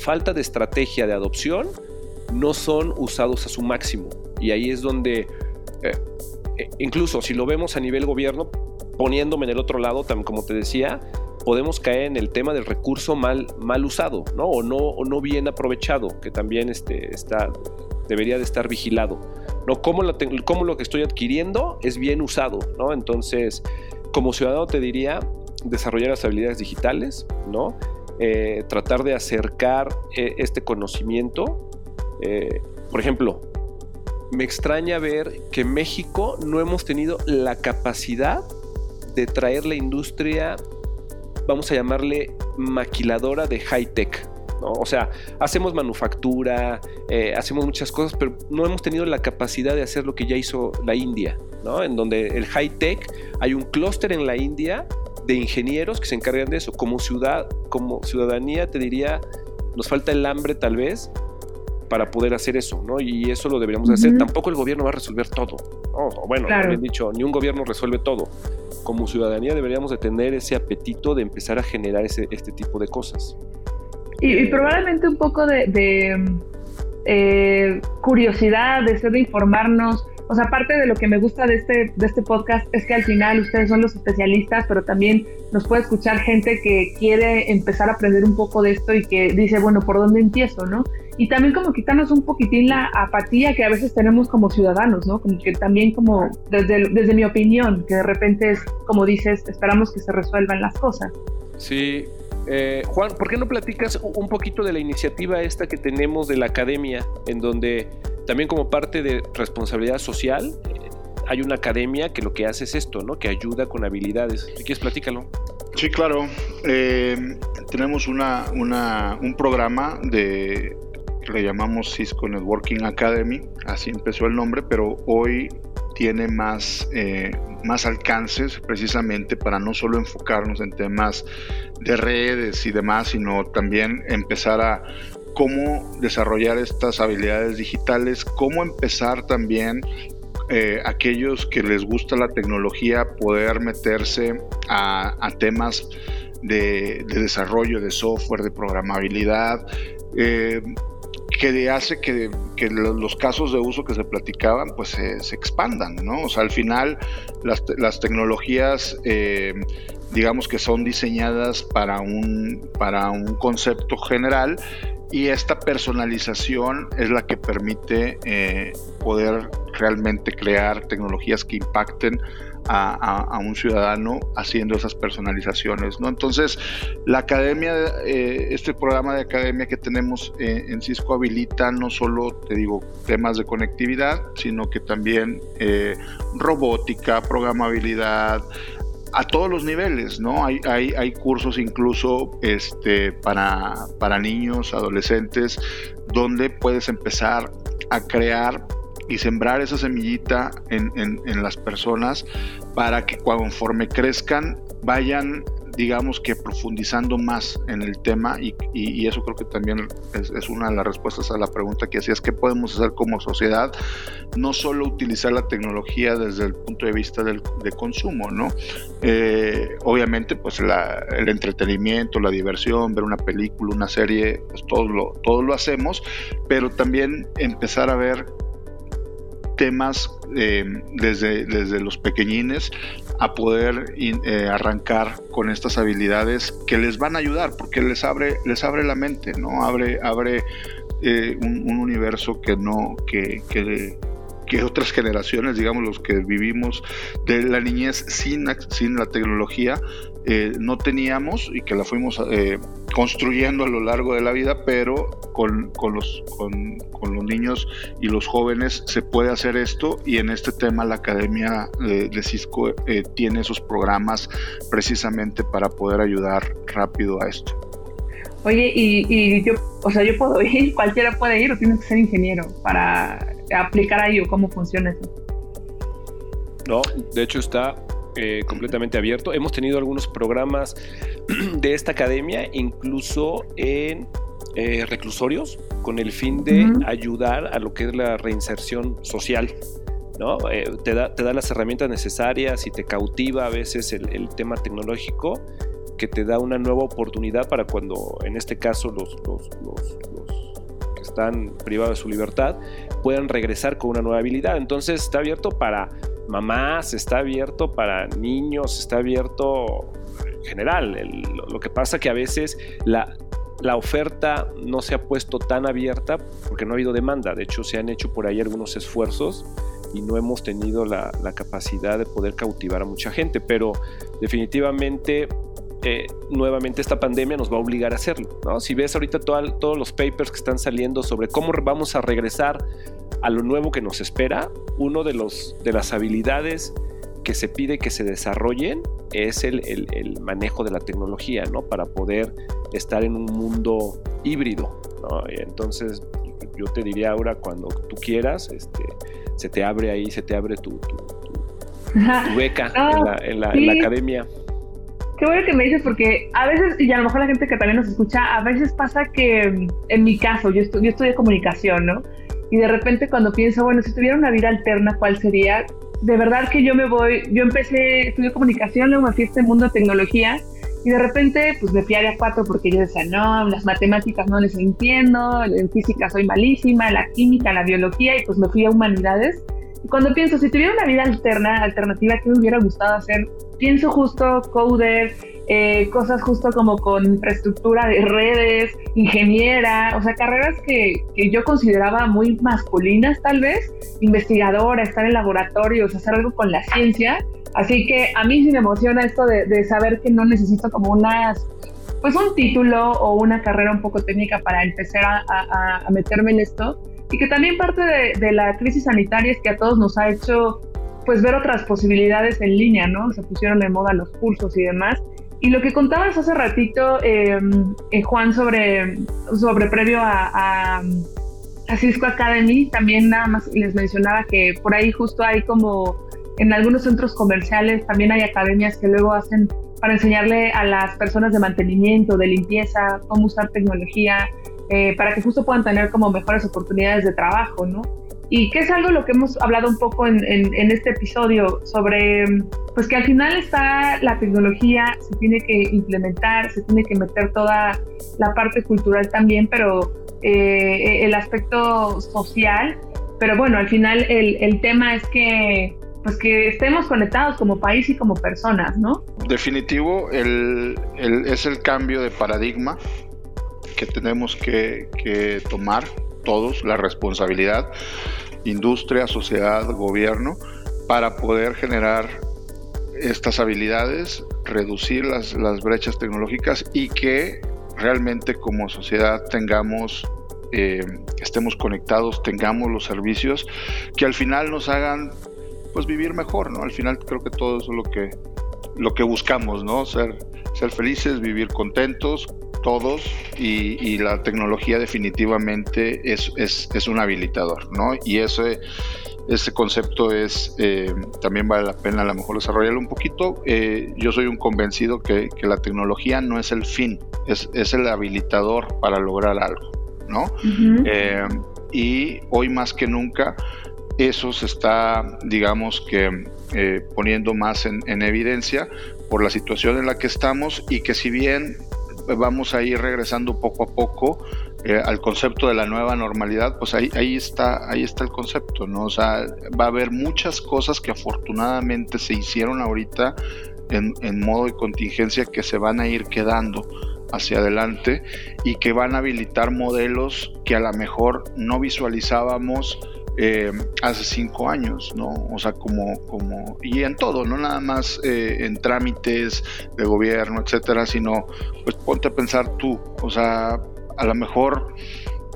falta de estrategia de adopción no son usados a su máximo. Y ahí es donde, eh, eh, incluso si lo vemos a nivel gobierno, poniéndome en el otro lado, como te decía, podemos caer en el tema del recurso mal, mal usado, ¿no? O, ¿no? o no bien aprovechado, que también este, está, debería de estar vigilado. ¿no? Cómo, la cómo lo que estoy adquiriendo es bien usado, ¿no? Entonces, como ciudadano te diría, desarrollar las habilidades digitales, ¿no? Eh, tratar de acercar eh, este conocimiento. Eh, por ejemplo, me extraña ver que en México no hemos tenido la capacidad de traer la industria vamos a llamarle maquiladora de high tech. ¿no? O sea, hacemos manufactura, eh, hacemos muchas cosas, pero no hemos tenido la capacidad de hacer lo que ya hizo la India, ¿no? En donde el high tech, hay un clúster en la India de ingenieros que se encargan de eso. Como ciudad, como ciudadanía, te diría, nos falta el hambre tal vez para poder hacer eso, ¿no? Y eso lo deberíamos hacer. Tampoco el gobierno va a resolver todo. Bueno, claro. bien dicho, ni un gobierno resuelve todo como ciudadanía deberíamos de tener ese apetito de empezar a generar ese, este tipo de cosas. Y, probablemente un poco de, eh, curiosidad, deseo de informarnos. O sea, aparte de lo que me gusta de este, de este podcast es que al final ustedes son los especialistas, pero también nos puede escuchar gente que quiere empezar a aprender un poco de esto y que dice, bueno, ¿por dónde empiezo, no? y también como quitarnos un poquitín la apatía que a veces tenemos como ciudadanos, ¿no? Como que también como desde, desde mi opinión, que de repente es, como dices, esperamos que se resuelvan las cosas. Sí. Eh, Juan, ¿por qué no platicas un poquito de la iniciativa esta que tenemos de la academia, en donde también como parte de responsabilidad social, eh, hay una academia que lo que hace es esto, ¿no? Que ayuda con habilidades. Quieres, platícalo. Sí, claro. Eh, tenemos una, una, un programa de le llamamos Cisco Networking Academy, así empezó el nombre, pero hoy tiene más, eh, más alcances precisamente para no solo enfocarnos en temas de redes y demás, sino también empezar a cómo desarrollar estas habilidades digitales, cómo empezar también eh, aquellos que les gusta la tecnología poder meterse a, temas de, desarrollo de software, de programabilidad, eh, que hace que, los casos de uso que se platicaban pues se, expandan. O sea, al final las, tecnologías eh, digamos que son diseñadas para un, para un concepto general y esta personalización es la que permite eh, poder realmente crear tecnologías que impacten a, un ciudadano haciendo esas personalizaciones. ¿no? Entonces, la academia, eh, este programa de academia que tenemos eh, en Cisco habilita no solo, te digo, temas de conectividad, sino que también robótica, programabilidad, a todos los niveles, ¿no? Hay, hay, hay cursos incluso este, para, para niños, adolescentes, donde puedes empezar a crear y sembrar esa semillita en, en, las personas para que conforme crezcan vayan digamos que profundizando más en el tema y, eso creo que también es, una de las respuestas a la pregunta que hacías, ¿qué podemos hacer como sociedad? No solo utilizar la tecnología desde el punto de vista del, de consumo, ¿no? Eh, obviamente, pues el entretenimiento, la diversión, ver una película, una serie, pues todo lo, todo lo hacemos, pero también empezar a ver temas eh, desde, desde los pequeñines a poder eh, arrancar con estas habilidades que les van a ayudar porque les abre les abre la mente no abre abre eh, un, universo que no que, que, que otras generaciones, digamos los que vivimos de la niñez sin, sin la tecnología, eh, no teníamos y que la fuimos eh, construyendo a lo largo de la vida, pero con, con los, con, con, los niños y los jóvenes se puede hacer esto y en este tema la Academia de, Cisco eh, tiene esos programas precisamente para poder ayudar rápido a esto. Oye, y, y, yo, o sea, yo puedo ir, cualquiera puede ir o tienes que ser ingeniero para aplicar ahí o cómo funciona eso. No, de hecho está eh, completamente abierto. Hemos tenido algunos programas de esta academia, incluso en eh, reclusorios, con el fin de ayudar a lo que es la reinserción social. ¿no? Eh, te, da, te, da, las herramientas necesarias y te cautiva a veces el, tema tecnológico que te da una nueva oportunidad para cuando, en este caso, los, los, que están privados de su libertad puedan regresar con una nueva habilidad. Entonces está abierto para mamás, está abierto para niños, está abierto en general. lo, que pasa que a veces la, la oferta no se ha puesto tan abierta porque no ha habido demanda. De hecho, se han hecho por ahí algunos esfuerzos y no hemos tenido la, capacidad de poder cautivar a mucha gente. Pero definitivamente, eh, nuevamente esta pandemia nos va a obligar a hacerlo. Si ves ahorita todos los papers que están saliendo sobre cómo vamos a regresar a lo nuevo que nos espera, uno de, los, de las habilidades que se pide que se desarrollen es el, el, manejo de la tecnología, ¿no? Para poder estar en un mundo híbrido, ¿no? entonces, yo te diría ahora, cuando tú quieras, este, se te abre ahí, se te abre tu, beca en, la, academia. Qué bueno que me dices, porque a veces, y a lo mejor la gente que también nos escucha, a veces pasa que, en mi caso, yo, yo estudié comunicación, ¿no? y de repente cuando pienso, bueno, si tuviera una vida alterna, ¿cuál sería? De verdad que yo me voy, yo empecé, estudié comunicación, luego me fui a este mundo de tecnología y de repente pues me fui a área 4 porque yo decía, no, las matemáticas no les entiendo, en física soy malísima, la química, la biología y pues me fui a humanidades. Y cuando pienso, si tuviera una vida alterna, alternativa, ¿qué me hubiera gustado hacer? Pienso justo coder, eh, cosas justo como con infraestructura de redes, ingeniera, o sea, carreras que, que, yo consideraba muy masculinas tal vez, investigadora, estar en laboratorios, hacer algo con la ciencia. Así que a mí sí me emociona esto de, de saber que no necesito como unas, pues un título o una carrera un poco técnica para empezar a, a, meterme en esto. Y que también parte de, de la crisis sanitaria es que a todos nos ha hecho pues ver otras posibilidades en línea, ¿no? Se pusieron de moda los cursos y demás. Y lo que contabas hace ratito, em, eh, Juan, sobre, sobre previo a, a, Cisco Academy, también nada más les mencionaba que por ahí justo hay como en algunos centros comerciales también hay academias que luego hacen para enseñarle a las personas de mantenimiento, de limpieza, cómo usar tecnología, eh, para que justo puedan tener como mejores oportunidades de trabajo, ¿no? Y que es algo lo que hemos hablado un poco en, este episodio sobre, pues que al final está la tecnología, se tiene que implementar, se tiene que meter toda la parte cultural también, pero eh, el aspecto social, pero bueno, al final el, tema es que pues que estemos conectados como país y como personas, ¿no? Definitivo, el, el, es el cambio de paradigma que tenemos que tomar todos la responsabilidad, industria, sociedad, gobierno, para poder generar estas habilidades, reducir las, las brechas tecnológicas y que realmente como sociedad tengamos, eh, estemos conectados, tengamos los servicios que al final nos hagan pues vivir mejor, ¿no? Al final creo que todo eso es lo que, lo que buscamos, ¿no? Ser, ser felices, vivir contentos, todos y, la tecnología definitivamente es, es, un habilitador, ¿no? Y ese, ese concepto es, eh, también vale la pena a lo mejor desarrollarlo un poquito. Eh, yo soy un convencido que, la tecnología no es el fin, es, es el habilitador para lograr algo, ¿no? Eh, y hoy más que nunca eso se está, digamos que, poniendo más en, en, evidencia por la situación en la que estamos y que si bien vamos a ir regresando poco a poco eh, al concepto de la nueva normalidad, pues ahí, ahí, está, ahí está el concepto, ¿no? O sea, va a haber muchas cosas que afortunadamente se hicieron ahorita en, en modo de contingencia que se van a ir quedando hacia adelante y que van a habilitar modelos que a lo mejor no visualizábamos eh, hace cinco años, ¿no? O sea, como, como, y en todo, no nada más eh, en trámites de gobierno, etcétera, sino, pues ponte a pensar tú, o sea, a lo mejor,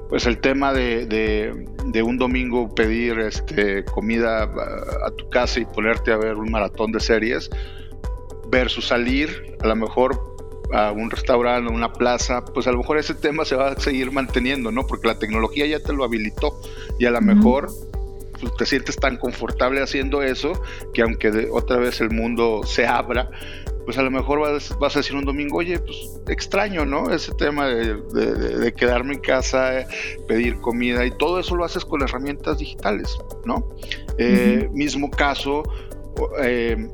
pues el tema de, de, un domingo pedir este, comida a, a tu casa y ponerte a ver un maratón de series, versus salir, a lo mejor a un restaurante, a una plaza, pues a lo mejor ese tema se va a seguir manteniendo, ¿no? Porque la tecnología ya te lo habilitó y a lo mejor pues, te sientes tan confortable haciendo eso que aunque otra vez el mundo se abra, pues a lo mejor vas, vas, a decir un domingo, oye, pues extraño, ¿no? Ese tema de, quedarme en casa, pedir comida y todo eso lo haces con herramientas digitales, ¿no? Eh, mismo caso, eh,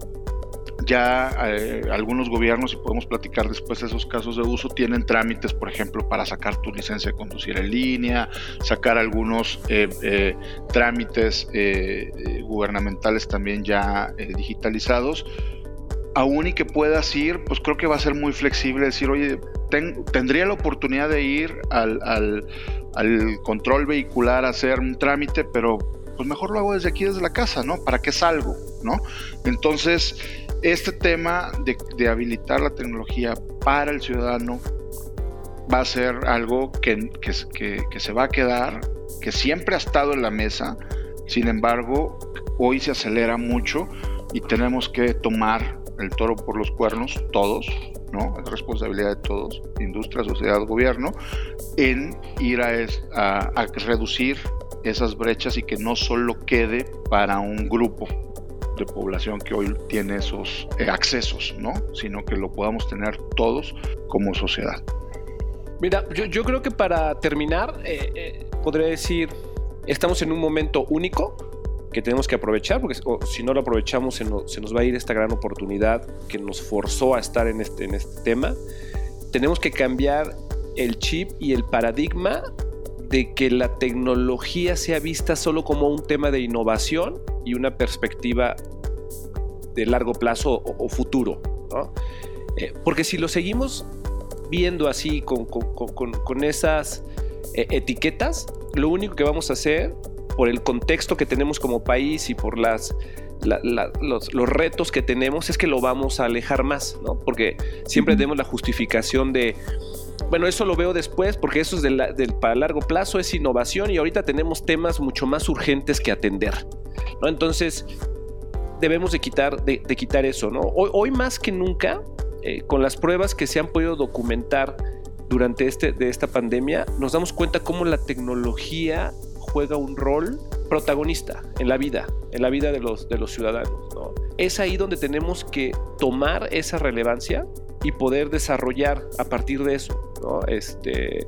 ya eh, algunos gobiernos, y podemos platicar después de esos casos de uso, tienen trámites, por ejemplo, para sacar tu licencia de conducir en línea, sacar algunos eh, eh, trámites gubernamentales también ya digitalizados. Aún y que puedas ir, pues creo que va a ser muy flexible decir, oye, tendría la oportunidad de ir al, al, al control vehicular a hacer un trámite, pero pues mejor lo hago desde aquí, desde la casa, ¿no? ¿Para qué salgo? ¿No? Entonces, este tema de, habilitar la tecnología para el ciudadano va a ser algo que, que, se va a quedar, que siempre ha estado en la mesa, sin embargo, hoy se acelera mucho y tenemos que tomar el toro por los cuernos, todos, ¿no? Es responsabilidad de todos, industria, sociedad, gobierno, en ir a, a reducir esas brechas y que no solo quede para un grupo de población que hoy tiene esos eh, accesos, ¿no? Sino que lo podamos tener todos como sociedad. Mira, yo, creo que para terminar, eh, eh, podría decir, estamos en un momento único que tenemos que aprovechar, porque si no lo aprovechamos se nos, va a ir esta gran oportunidad que nos forzó a estar en este, en este tema. Tenemos que cambiar el chip y el paradigma de que la tecnología sea vista solo como un tema de innovación y una perspectiva de largo plazo o, futuro. Eh, porque si lo seguimos viendo así con, esas eh, etiquetas, lo único que vamos a hacer por el contexto que tenemos como país y por las, los, retos que tenemos es que lo vamos a alejar más, ¿no? Porque siempre tenemos la justificación de bueno, eso lo veo después porque eso es del, para largo plazo, es innovación y ahorita tenemos temas mucho más urgentes que atender. ¿no? Entonces, debemos de quitar, de, quitar eso. ¿no? Hoy, más que nunca, eh, con las pruebas que se han podido documentar durante este, de esta pandemia, nos damos cuenta cómo la tecnología juega un rol protagonista en la vida, en la vida de los, de los ciudadanos. Es ahí donde tenemos que tomar esa relevancia y poder desarrollar a partir de eso. ¿no? Este,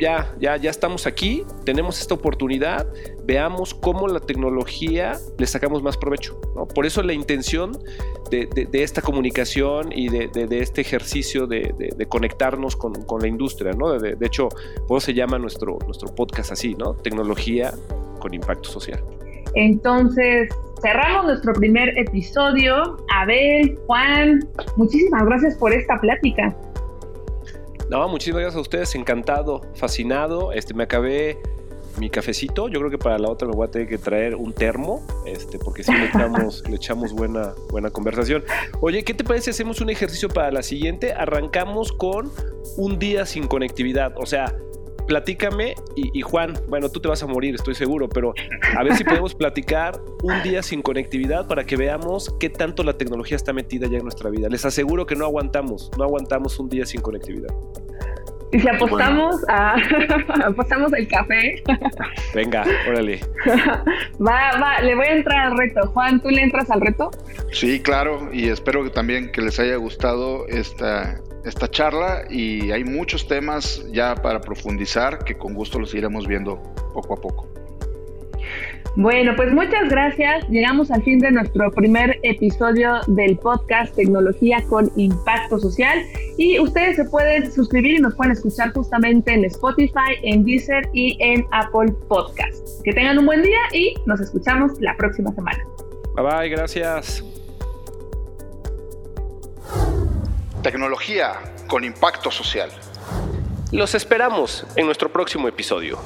ya, ya, ya estamos aquí, tenemos esta oportunidad, veamos cómo la tecnología le sacamos más provecho. Por eso la intención de, esta comunicación y de, este ejercicio de, conectarnos con, la industria. ¿no? De, hecho, por eso se llama nuestro, nuestro podcast así, ¿no? Tecnología con impacto social. Entonces, cerramos nuestro primer episodio. Abel, Juan, muchísimas gracias por esta plática. No, muchísimas gracias a ustedes, encantado, fascinado. Este, me acabé mi cafecito. Yo creo que para la otra me voy a tener que traer un termo, este, porque si le echamos, le echamos buena, buena conversación. Oye, ¿qué te parece si hacemos un ejercicio para la siguiente? Arrancamos con un día sin conectividad. O sea, platícame y, Juan, bueno, tú te vas a morir, estoy seguro, pero a ver si podemos platicar un día sin conectividad para que veamos qué tanto la tecnología está metida ya en nuestra vida. Les aseguro que no aguantamos, no aguantamos un día sin conectividad. Y si apostamos a apostamos el café. Venga, órale. Va, va, le voy a entrar al reto. Juan, ¿tú le entras al reto? Sí, claro, y espero que también que les haya gustado esta, esta charla y hay muchos temas ya para profundizar que con gusto los iremos viendo poco a poco. Bueno, pues muchas gracias. Llegamos al fin de nuestro primer episodio del podcast Tecnología con Impacto Social y ustedes se pueden suscribir y nos pueden escuchar justamente en Spotify, en Deezer y en Apple Podcast. Que tengan un buen día y nos escuchamos la próxima semana. Bye bye, gracias. Tecnología con impacto social. Los esperamos en nuestro próximo episodio.